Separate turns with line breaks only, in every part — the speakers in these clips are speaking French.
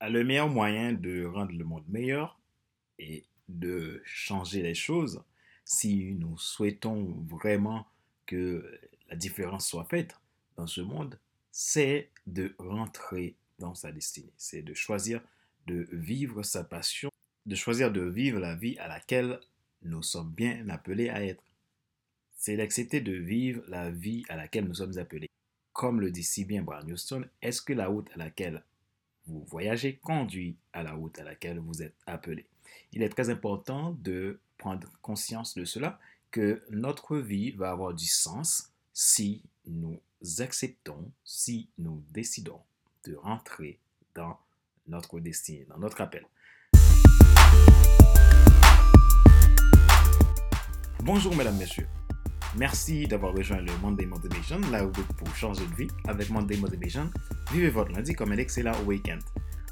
le meilleur moyen de rendre le monde meilleur et de changer les choses, si nous souhaitons vraiment que la différence soit faite dans ce monde, c'est de rentrer dans sa destinée. C'est de choisir de vivre sa passion, de choisir de vivre la vie à laquelle nous sommes bien appelés à être. C'est d'accepter de vivre la vie à laquelle nous sommes appelés. Comme le dit si bien Brian Houston, est-ce que la route à laquelle vous voyagez conduit à la route à laquelle vous êtes appelé Il est très important de prendre conscience de cela, que notre vie va avoir du sens si nous acceptons, si nous décidons de rentrer dans notre destinée, dans notre appel. Bonjour mesdames, messieurs. Merci d'avoir rejoint le Monday Motivation, là où pour changer de vie. Avec Monday Motivation, vivez votre lundi comme un excellent week-end.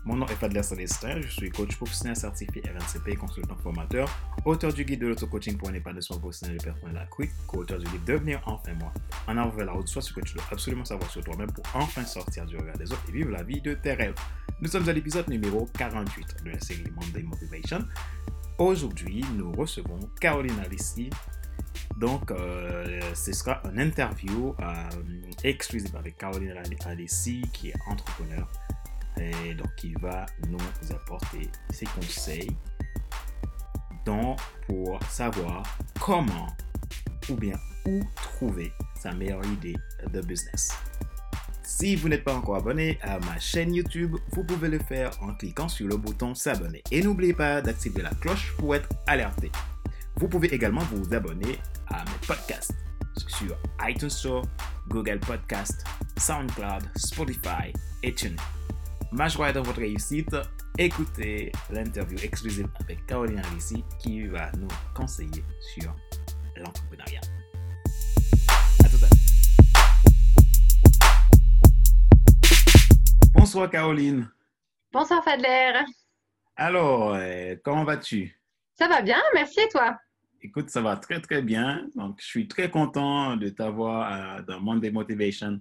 Mon nom est Fadler Célestin, je suis coach professionnel certifié RNCP, consultant formateur, auteur du guide de l'auto-coaching pour un épanouissement professionnel et personnel accru, co-auteur du livre Devenir enfin moi. En avant vers la route, soit ce que tu dois absolument savoir sur toi-même pour enfin sortir du regard des autres et vivre la vie de tes rêves. Nous sommes à l'épisode numéro 48 de la série Monday Motivation. Aujourd'hui, nous recevons Caroline Alissi. Donc, euh, ce sera une interview euh, exclusive avec Caroline Alissi, qui est entrepreneur et donc, il va nous apporter ses conseils donc, pour savoir comment ou bien où trouver sa meilleure idée de business. Si vous n'êtes pas encore abonné à ma chaîne YouTube, vous pouvez le faire en cliquant sur le bouton s'abonner. Et n'oubliez pas d'activer la cloche pour être alerté. Vous pouvez également vous abonner à mes podcasts sur iTunes Store, Google Podcast, SoundCloud, Spotify et TuneIn. Ma joie dans votre réussite. Écoutez l'interview exclusive avec Caroline Alissi qui va nous conseiller sur l'entrepreneuriat. À tout à l'heure. Bonsoir Caroline.
Bonsoir Fadler.
Alors, euh, comment vas-tu?
Ça va bien, merci et toi?
Écoute, ça va très très bien. Donc, je suis très content de t'avoir euh, dans Monday Motivation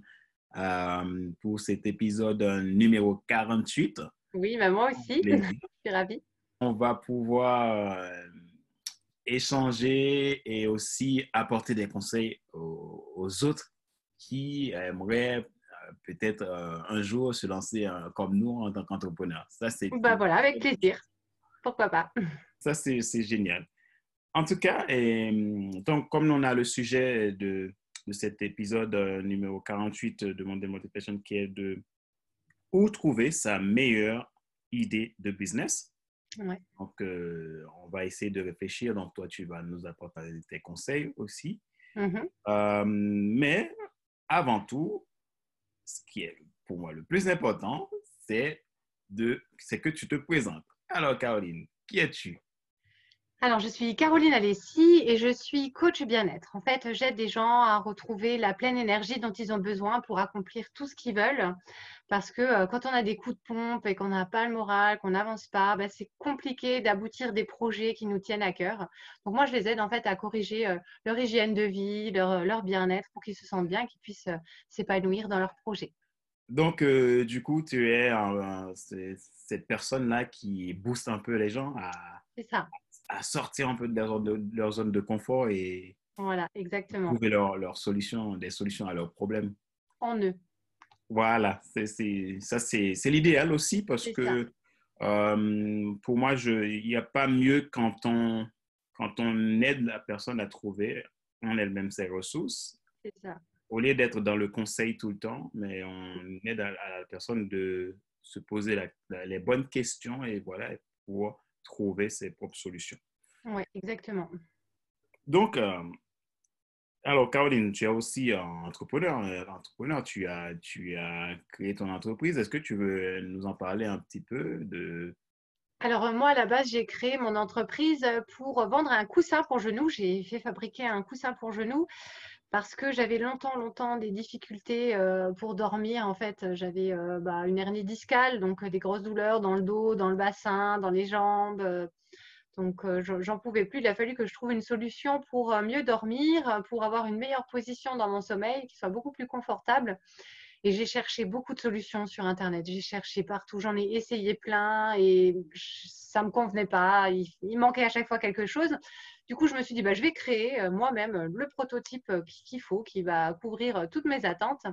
euh, pour cet épisode numéro 48.
Oui, mais moi aussi. je suis ravie.
On va pouvoir euh, échanger et aussi apporter des conseils aux, autres qui aimeraient euh, peut-être un jour se lancer comme nous en tant qu'entrepreneurs.
Ça, c'est. Bah voilà, avec plaisir. Pourquoi pas?
Ça, c'est génial. En tout cas, et, donc, comme on a le sujet de de cet épisode euh, numéro 48 de mon Motivation qui est de où trouver sa meilleure idée de business. Donc, euh, on va essayer de réfléchir. Donc, toi, tu vas nous apporter tes conseils aussi. Mm-hmm. Euh, mais avant tout, ce qui est pour moi le plus important, c'est que tu te présentes. Alors, Caroline, qui es-tu?
Alors, je suis Caroline Alessi et je suis coach bien-être. En fait, j'aide des gens à retrouver la pleine énergie dont ils ont besoin pour accomplir tout ce qu'ils veulent. Parce que euh, quand on a des coups de pompe et qu'on n'a pas le moral, qu'on n'avance pas, ben, c'est compliqué d'aboutir des projets qui nous tiennent à cœur. Donc, moi, je les aide en fait à corriger euh, leur hygiène de vie, leur, leur bien-être pour qu'ils se sentent bien, qu'ils puissent euh, s'épanouir dans leurs projets.
Donc, du coup, tu es cette personne-là qui booste un peu les gens à,
ça
à sortir un peu de leur, de leur, zone de confort et
voilà, exactement.
trouver leur, leur solution, des solutions à leurs problèmes.
En eux.
Voilà, c'est, ça c'est, l'idéal aussi parce que euh, pour moi, il n'y a pas mieux quand on, quand on aide la personne à trouver en elle-même ses ressources.
C'est ça.
Au lieu d'être dans le conseil tout le temps, mais on aide à, la personne de se poser les bonnes questions et voilà, pour trouver ses propres solutions.
Oui, exactement.
Donc, euh, alors Caroline, tu es aussi un entrepreneur. entrepreneur tu, as, tu as créé ton entreprise. Est-ce que tu veux nous en parler un petit peu de...
Alors moi, à la base, j'ai créé mon entreprise pour vendre un coussin pour genoux. J'ai fait fabriquer un coussin pour genoux parce que j'avais longtemps, longtemps des difficultés euh, pour dormir. En fait, j'avais euh, bah, une hernie discale, donc euh, des grosses douleurs dans le dos, dans le bassin, dans les jambes. donc, j'en pouvais plus. Il a fallu que je trouve une solution pour mieux dormir, pour avoir une meilleure position dans mon sommeil, qui soit beaucoup plus confortable. Et j'ai cherché beaucoup de solutions sur Internet. J'ai cherché partout. J'en ai essayé plein et ça ne me convenait pas. Il, manquait à chaque fois quelque chose. Du coup, je me suis dit, bah, je vais créer euh, moi-même le prototype euh, qu'il faut, qui va couvrir euh, toutes mes attentes.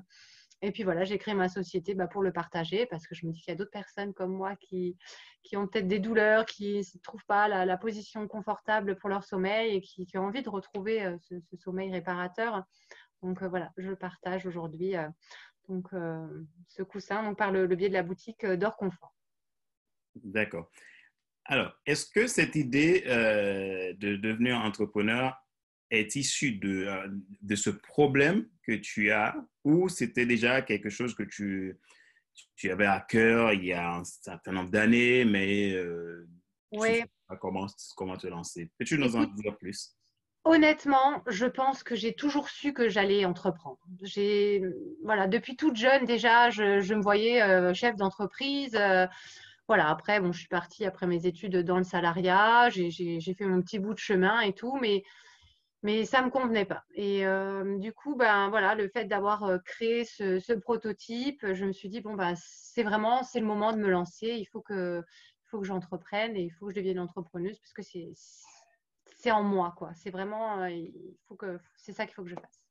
Et puis voilà, j'ai créé ma société bah, pour le partager parce que je me dis qu'il y a d'autres personnes comme moi qui, qui ont peut-être des douleurs, qui ne trouvent pas la, position confortable pour leur sommeil et qui, ont envie de retrouver ce, sommeil réparateur. Donc voilà, je partage aujourd'hui. ce coussin donc, par le, le biais de la boutique d'Or Confort.
D'accord. Alors, est-ce que cette idée euh, de devenir entrepreneur est issue de, euh, de ce problème que tu as ou c'était déjà quelque chose que tu, tu avais à cœur il y a un certain nombre d'années, mais euh,
oui.
pas comment, comment te lancer Peux-tu nous en dire plus?
Honnêtement, je pense que j'ai toujours su que j'allais entreprendre. J'ai, voilà, depuis toute jeune déjà, je, je me voyais chef d'entreprise voilà, après, bon, je suis partie après mes études dans le salariat, j'ai fait mon petit bout de chemin et tout, mais, ça ne me convenait pas. Et euh, du coup, ben, voilà, le fait d'avoir euh, créé ce, prototype, je me suis dit, bon, ben, c'est vraiment, c'est le moment de me lancer, il faut que, faut j'entreprenne et il faut que je devienne entrepreneuse parce que c'est en moi, quoi. C'est vraiment, euh, il faut que, c'est ça qu'il faut que je fasse.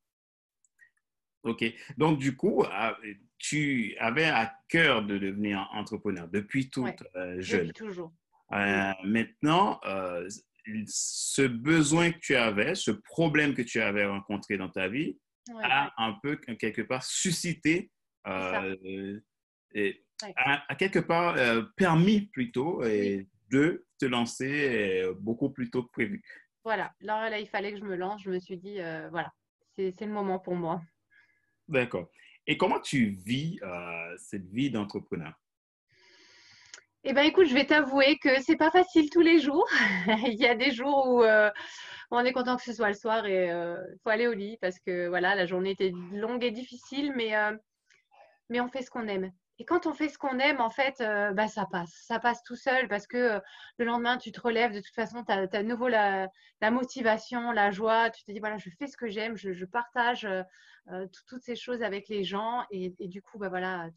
OK. Donc, du coup, ah, tu avais à cœur de devenir entrepreneur depuis toute euh, jeune.
Depuis toujours.
Euh, maintenant, euh, ce besoin que tu avais, ce problème que tu avais rencontré dans ta vie, a un peu, quelque part, suscité, et a, quelque part permis plutôt de te lancer beaucoup plus tôt que prévu.
Voilà. Alors là, il fallait que je me lance. Je me suis dit, voilà, c'est le moment pour moi.
D'accord. Et comment tu vis euh, cette vie d'entrepreneur?
Eh bien, écoute, je vais t'avouer que c'est pas facile tous les jours. Il y a des jours où euh, on est content que ce soit le soir et il euh, faut aller au lit parce que voilà, la journée était longue et difficile, mais on fait ce qu'on aime. Et quand on fait ce qu'on aime, en fait, euh, bah, ça passe. Ça passe tout seul parce que euh, le lendemain, tu te relèves. De toute façon, tu as, à nouveau la, motivation, la joie. Tu te dis, voilà, je fais ce que j'aime, je, partage euh, toutes ces choses avec les gens. Et, du coup, bah, voilà,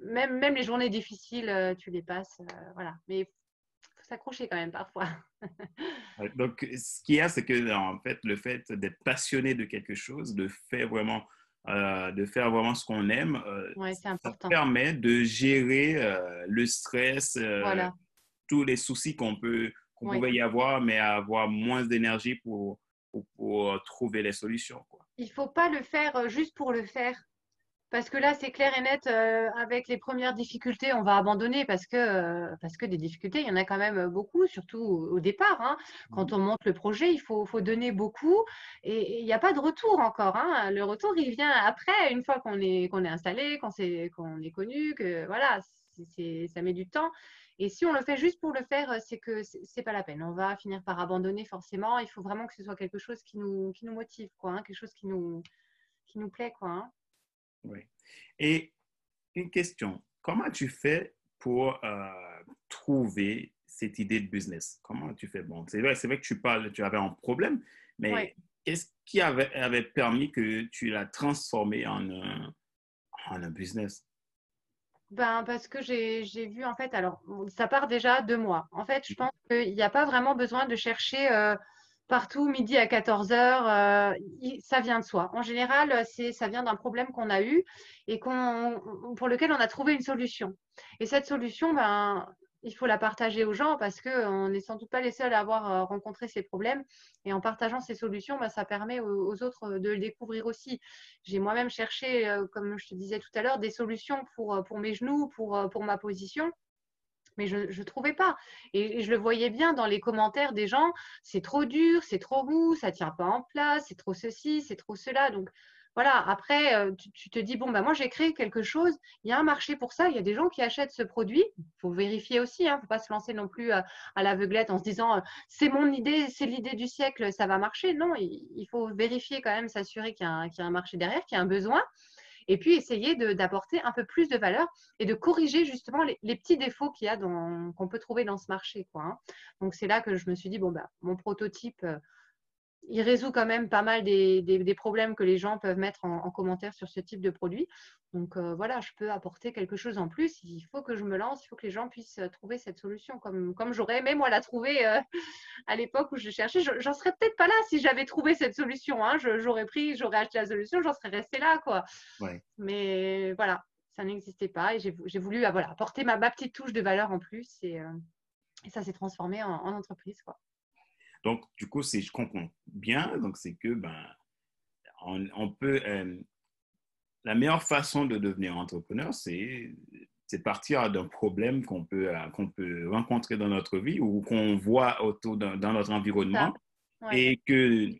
même, même les journées difficiles, tu les passes. voilà. Mais il faut s'accrocher quand même parfois.
Donc, ce qu'il y a, c'est que, en fait, le fait d'être passionné de quelque chose, de faire vraiment euh, de faire vraiment ce qu'on aime,
euh, ça
permet de gérer euh, le stress, tous les soucis qu'on peut qu'on pouvait y avoir, mais avoir moins d'énergie pour, pour, trouver les solutions. Quoi.
Il ne faut pas le faire juste pour le faire. Parce que là, c'est clair et net, euh, avec les premières difficultés, on va abandonner parce que, euh, parce que des difficultés, il y en a quand même beaucoup, surtout au, départ. Hein. Quand mmh. on monte le projet, il faut, faut donner beaucoup et il n'y a pas de retour encore. Hein. Le retour, il vient après, une fois qu'on est, qu'on est installé, qu'on est, qu'on est connu, que voilà, ça met du temps. Et si on le fait juste pour le faire, c'est que c'est pas la peine. On va finir par abandonner forcément. Il faut vraiment que ce soit quelque chose qui nous, qui nous motive, quoi, hein, quelque chose qui nous, qui nous plaît, quoi.
Oui. Et une question, comment tu fais pour euh, trouver cette idée de business? Comment tu fais? Bon, c'est vrai, vrai que tu parles, tu avais un problème, mais qu'est-ce qui avait, avait, permis que tu l'as transformé en un, en un business?
Ben, parce que j'ai vu, en fait, alors, ça part déjà de moi. En fait, je pense qu'il n'y a pas vraiment besoin de chercher euh, partout, midi à 14 heures, euh, ça vient de soi. En général, ça vient d'un problème qu'on a eu et pour lequel on a trouvé une solution. Et cette solution, ben, il faut la partager aux gens parce qu'on n'est sans doute pas les seuls à avoir euh, rencontré ces problèmes. Et en partageant ces solutions, ben, ça permet aux, autres de le découvrir aussi. J'ai moi-même cherché, euh, comme je te disais tout à l'heure, des solutions pour, pour mes genoux, pour, pour ma position mais je ne trouvais pas. Et, je le voyais bien dans les commentaires des gens, c'est trop dur, c'est trop mou, ça ne tient pas en place, c'est trop ceci, c'est trop cela. Donc voilà, après, euh, tu, te dis, bon, bah, moi j'ai créé quelque chose, il y a un marché pour ça, il y a des gens qui achètent ce produit. Il faut vérifier aussi, il hein, ne faut pas se lancer non plus à, l'aveuglette en se disant, euh, c'est mon idée, c'est l'idée du siècle, ça va marcher. Non, il, faut vérifier quand même, s'assurer qu'il y, a un marché derrière, qu'il y a un besoin et puis essayer d'apporter un peu plus de valeur et de corriger justement les, petits défauts qu'il y a qu'on peut trouver dans ce marché. Hein. Donc c'est là que je me suis dit, bon, bah, mon prototype, euh, il résout quand même pas mal des, problèmes que les gens peuvent mettre en, commentaire sur ce type de produit. Donc euh, voilà, je peux apporter quelque chose en plus. Il faut que je me lance, il faut que les gens puissent euh, trouver cette solution comme, comme j'aurais aimé moi la trouver euh, à l'époque où je cherchais. J'en serais peut-être pas là si j'avais trouvé cette solution. Hein. J'aurais pris, j'aurais acheté la solution, j'en serais restée là. quoi. Mais voilà, ça n'existait pas et j'ai voulu voilà, apporter ma, petite touche de valeur en plus et, ça s'est transformé en, en entreprise. quoi.
Donc, du coup, si je comprends bien, donc c'est que ben, on, peut. Euh, la meilleure façon de devenir entrepreneur, c'est partir d'un problème qu'on peut, euh, qu'on peut rencontrer dans notre vie ou qu'on voit autour dans, notre environnement et que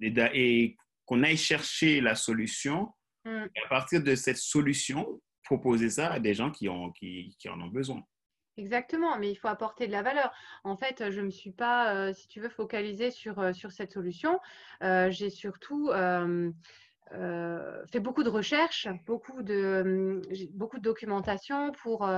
et, qu'on aille chercher la solution. Mm. Et à partir de cette solution, proposer ça à des gens qui, ont, qui, qui en ont besoin.
Exactement, mais il faut apporter de la valeur. En fait, je ne me suis pas, euh, si tu veux, focalisée sur, euh, sur cette solution. Euh, j'ai surtout fait beaucoup de recherches, beaucoup de, beaucoup de documentation pour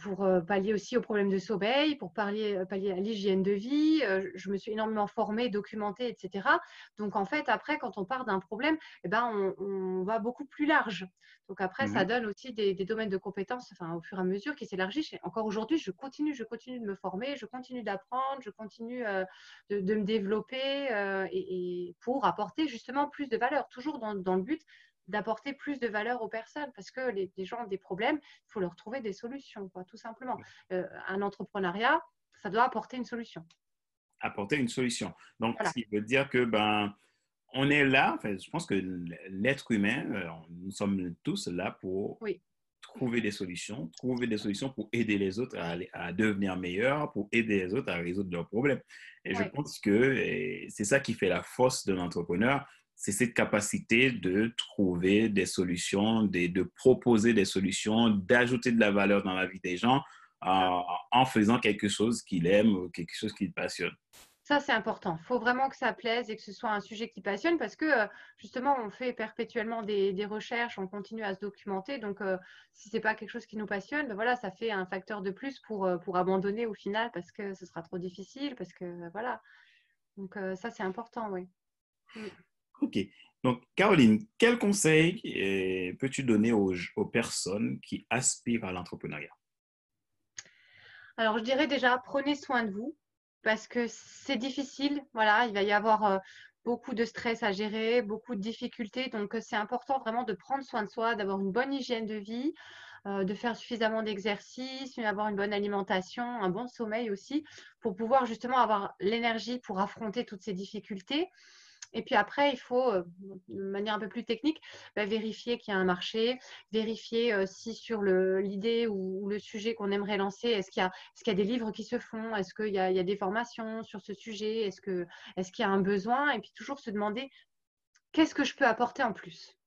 pour euh, pallier aussi aux problèmes de sommeil, pour pallier, euh, pallier à l'hygiène de vie. je me suis énormément formée, documentée, etc. Donc en fait, après, quand on part d'un problème, eh ben, on, va beaucoup plus large. Donc après, ça mmh donne aussi des, domaines de compétences enfin, au fur et à mesure qui s'élargissent. Encore aujourd'hui, je continue, je continue de me former, je continue d'apprendre, je continue de, me développer et, pour apporter justement plus de valeur, toujours dans, dans le but d'apporter plus de valeur aux personnes parce que les, gens ont des problèmes, il faut leur trouver des solutions, quoi, tout simplement. Euh, un entrepreneuriat, ça doit apporter une solution.
Apporter une solution. Donc, ce qui veut dire que ben, on est là, je pense que l'être humain, euh, nous sommes tous là pour trouver des solutions, trouver des solutions pour aider les autres à, à, devenir meilleurs, pour aider les autres à résoudre leurs problèmes. Et je pense que c'est ça qui fait la force de l'entrepreneur, c'est cette capacité de trouver des solutions, de, proposer des solutions, d'ajouter de la valeur dans la vie des gens euh, en faisant quelque chose qu'il aime ou quelque chose qu'il passionne.
Ça, c'est important. Il faut vraiment que ça plaise et que ce soit un sujet qui passionne parce que euh, justement, on fait perpétuellement des, recherches, on continue à se documenter. Donc, euh, si ce n'est pas quelque chose qui nous passionne, ben voilà, ça fait un facteur de plus pour, pour abandonner au final parce que ce sera trop difficile. Parce que voilà. Donc, ça, c'est important, oui. Mm.
OK. Donc, Caroline, quel conseil euh, peux-tu donner aux, personnes qui aspirent à l'entrepreneuriat?
Alors, je dirais déjà, prenez soin de vous parce que c'est difficile. Voilà, il va y avoir euh, beaucoup de stress à gérer, beaucoup de difficultés. Donc, c'est important vraiment de prendre soin de soi, d'avoir une bonne hygiène de vie, euh, de faire suffisamment d'exercice, d'avoir une bonne alimentation, un bon sommeil aussi, pour pouvoir justement avoir l'énergie pour affronter toutes ces difficultés. Et puis après, il faut, euh, de manière un peu plus technique, bah, vérifier qu'il y a un marché, vérifier euh, si sur l'idée ou, le sujet qu'on aimerait lancer, est-ce qu'il y, a des livres qui se font, est-ce qu'il y, a des formations sur ce sujet, est-ce qu'il y a un besoin, et puis toujours se demander qu'est-ce que je peux apporter en plus?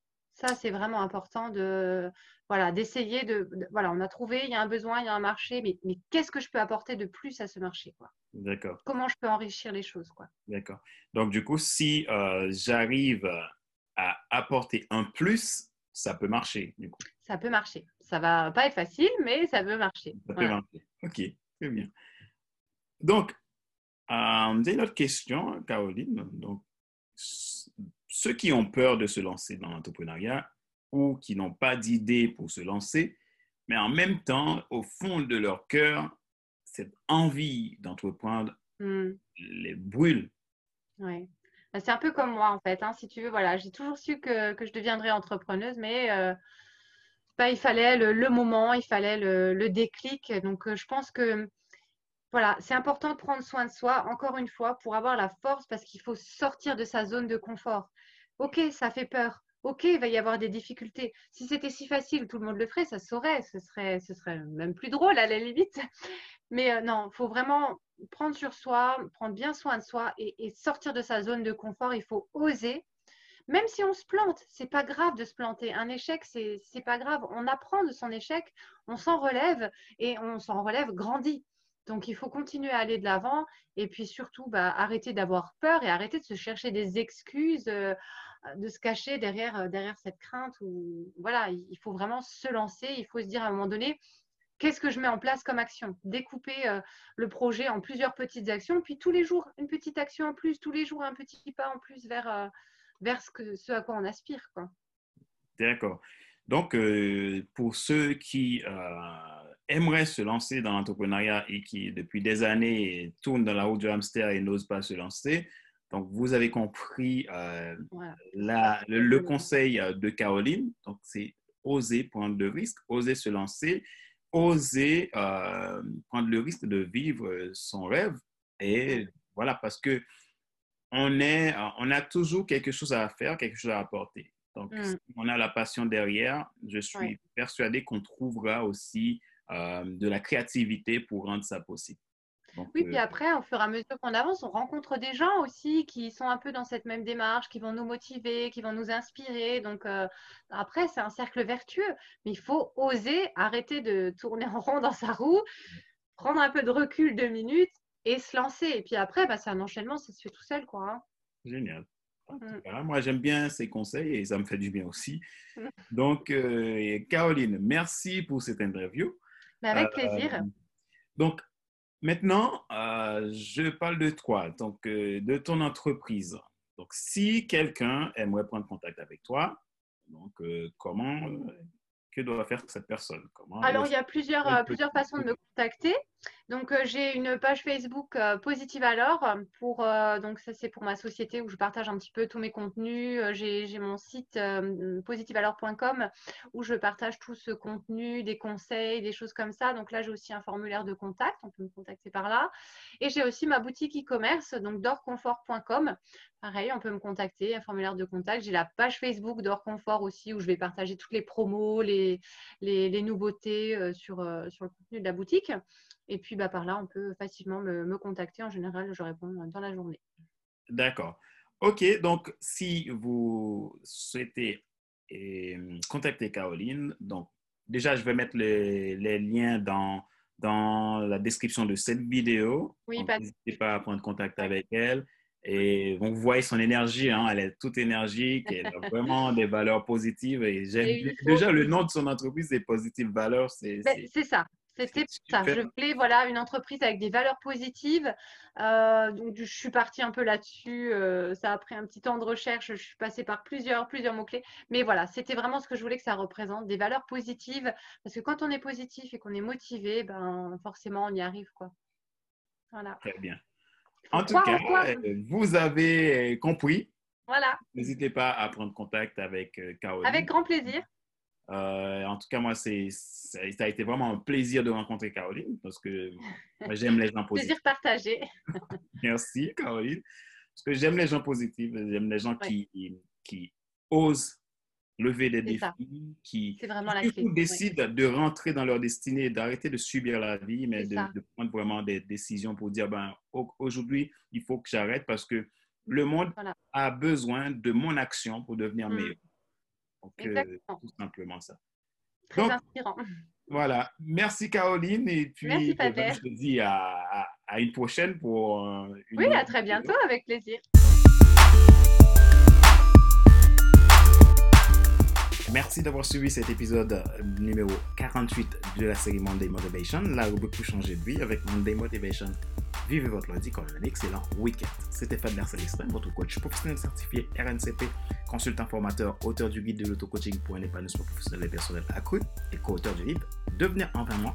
Ça, c'est vraiment important de voilà d'essayer de, voilà, on a trouvé, il y a un besoin, il y a un marché, mais, mais qu'est-ce que je peux apporter de plus à ce marché quoi?
D'accord.
Comment je peux enrichir les choses quoi?
D'accord. Donc du coup, si euh, j'arrive à apporter un plus, ça peut marcher du coup.
Ça peut marcher. Ça va pas être facile, mais ça peut marcher.
Ça peut marcher. Ok, très bien. Donc, euh, j'ai une autre question, Caroline. Donc, ceux qui ont peur de se lancer dans l'entrepreneuriat ou qui n'ont pas d'idée pour se lancer, mais en même temps, au fond de leur cœur, cette envie d'entreprendre hmm. les brûle.
Oui. Bah, c'est un peu comme moi, en fait. Hein, si tu veux, voilà, j'ai toujours su que, que, je deviendrais entrepreneuse, mais euh, bah, il fallait le, moment, il fallait le, le déclic. Donc, euh, je pense que voilà, c'est important de prendre soin de soi, encore une fois, pour avoir la force, parce qu'il faut sortir de sa zone de confort. Ok, ça fait peur. Ok, il va y avoir des difficultés. Si c'était si facile, tout le monde le ferait, ça saurait. Ce serait, même plus drôle à la limite. Mais euh, non, il faut vraiment prendre sur soi, prendre bien soin de soi et, sortir de sa zone de confort. Il faut oser. Même si on se plante, c'est pas grave de se planter. Un échec, c'est pas grave. On apprend de son échec, on s'en relève et on s'en relève grandi. Donc, il faut continuer à aller de l'avant et puis surtout bah, arrêter d'avoir peur et arrêter de se chercher des excuses. Euh, de se cacher derrière, euh, derrière cette crainte. Ou, voilà, il faut vraiment se lancer. Il faut se dire à un moment donné, qu'est-ce que je mets en place comme action? Découper euh, le projet en plusieurs petites actions, puis tous les jours, une petite action en plus, tous les jours, un petit pas en plus vers, vers ce, ce à quoi on aspire.
D'accord. Donc, pour ceux qui aimeraient se lancer dans l'entrepreneuriat et qui, depuis des années, tournent dans la route du hamster et n'osent pas se lancer, donc, vous avez compris la, le, le, conseil de Caroline. Donc, c'est oser prendre le risque, oser se lancer oser euh, prendre le risque de vivre son rêve. Et voilà, parce que on, est, on a toujours quelque chose à faire, quelque chose à apporter. Donc, mm. si on a la passion derrière, je suis persuadé qu'on trouvera aussi euh, de la créativité pour rendre ça possible
oui, puis après, au fur et à mesure qu'on avance, on rencontre des gens aussi qui sont un peu dans cette même démarche, qui vont nous motiver, qui vont nous inspirer. Donc après, c'est un cercle vertueux, mais il faut oser arrêter de tourner en rond dans sa roue, prendre un peu de recul deux minutes et se lancer. Et puis après, bah, c'est un enchaînement, ça se fait tout seul. quoi. Hein.
Génial. Mmh. moi, j'aime bien ces conseils et ça me fait du bien aussi. Donc, Caroline, merci pour cette interview.
Bah, avec plaisir.
Donc, Maintenant, euh, je parle de toi, donc euh, de ton entreprise. Donc, si quelqu'un aimerait prendre contact avec toi, donc euh, comment, que doit faire cette personne?
Comment Alors, il y a plusieurs, plusieurs façons de me contacter. Donc, euh, j'ai une page Facebook euh, Positive alors. Pour, euh, donc, ça, c'est pour ma société où je partage un petit peu tous mes contenus. j'ai mon site positivealors.com où je partage tout ce contenu, des conseils, des choses comme ça. Donc, là, j'ai aussi un formulaire de contact. On peut me contacter par là. Et j'ai aussi ma boutique e-commerce, donc dorconfort.com. Pareil, on peut me contacter, un formulaire de contact. J'ai la page Facebook d'Orconfort aussi où je vais partager toutes les promos, les, nouveautés sur le contenu de la boutique. Et puis bah, par là, on peut facilement me, contacter. En général, je réponds dans la journée.
D'accord. OK, donc si vous souhaitez euh, contacter Caroline, donc déjà, je vais mettre les, liens dans, dans la description de cette vidéo.
Oui,
N'hésitez pas à prendre contact avec elle. Et vous voyez son énergie, hein, elle est toute énergique, elle a vraiment des valeurs positives. Et j'aime déjà le nom de son entreprise, c'est Positive Valeurs.
C'est ben, ça, c'était ça. Je voulais voilà, une entreprise avec des valeurs positives. Euh, donc, je suis partie un peu là-dessus. Euh, ça a pris un petit temps de recherche. Je suis passée par plusieurs, plusieurs mots-clés. Mais voilà, c'était vraiment ce que je voulais que ça représente, des valeurs positives. Parce que quand on est positif et qu'on est motivé, ben, forcément, on y arrive. Quoi.
Voilà. Très bien. En tout cas, euh, vous avez compris.
Voilà.
N'hésitez pas à prendre contact avec Caroline.
Avec grand plaisir.
Euh, en tout cas, moi, c'est, ça a été vraiment un plaisir de rencontrer Caroline parce que j'aime les gens positifs.
plaisir partagé.
Merci, Caroline. Parce que j'aime les gens positifs, j'aime les gens qui, qui osent lever des défis, qui, décident de rentrer dans leur destinée, d'arrêter de subir la vie, mais de, prendre vraiment des décisions pour dire, ben, aujourd'hui, il faut que j'arrête parce que le monde a besoin de mon action pour devenir mm. meilleur. Donc, euh, tout simplement ça.
Très inspirant.
Voilà. Merci Caroline. Et puis,
Merci,
euh, je te dis à, à, une prochaine pour euh, une
Oui, à très bientôt, avec plaisir.
Merci d'avoir suivi cet épisode numéro 48 de la série Monday Motivation, la rubrique pour changer de vie avec Monday Motivation. Vivez votre lundi comme un excellent week-end. C'était Fadler Célestin, votre coach professionnel certifié RNCP, consultant formateur, auteur du guide de l'auto-coaching pour un épanouissement professionnel et personnel accru et co-auteur du livre Devenir enfin moi,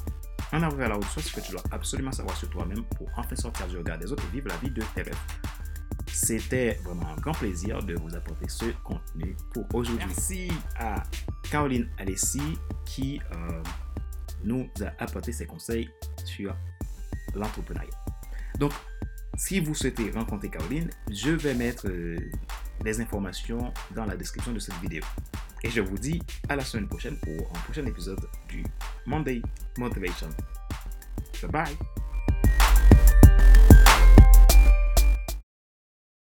en arriver à la haute ce que tu dois absolument savoir sur toi-même pour enfin sortir du regard des autres et vivre la vie de tes rêves. C'était vraiment un grand plaisir de vous apporter ce contenu pour aujourd'hui. Merci à Caroline Alessi qui euh, nous a apporté ses conseils sur l'entrepreneuriat. Donc, si vous souhaitez rencontrer Caroline, je vais mettre euh, les informations dans la description de cette vidéo. Et je vous dis à la semaine prochaine pour un prochain épisode du Monday Motivation. Bye bye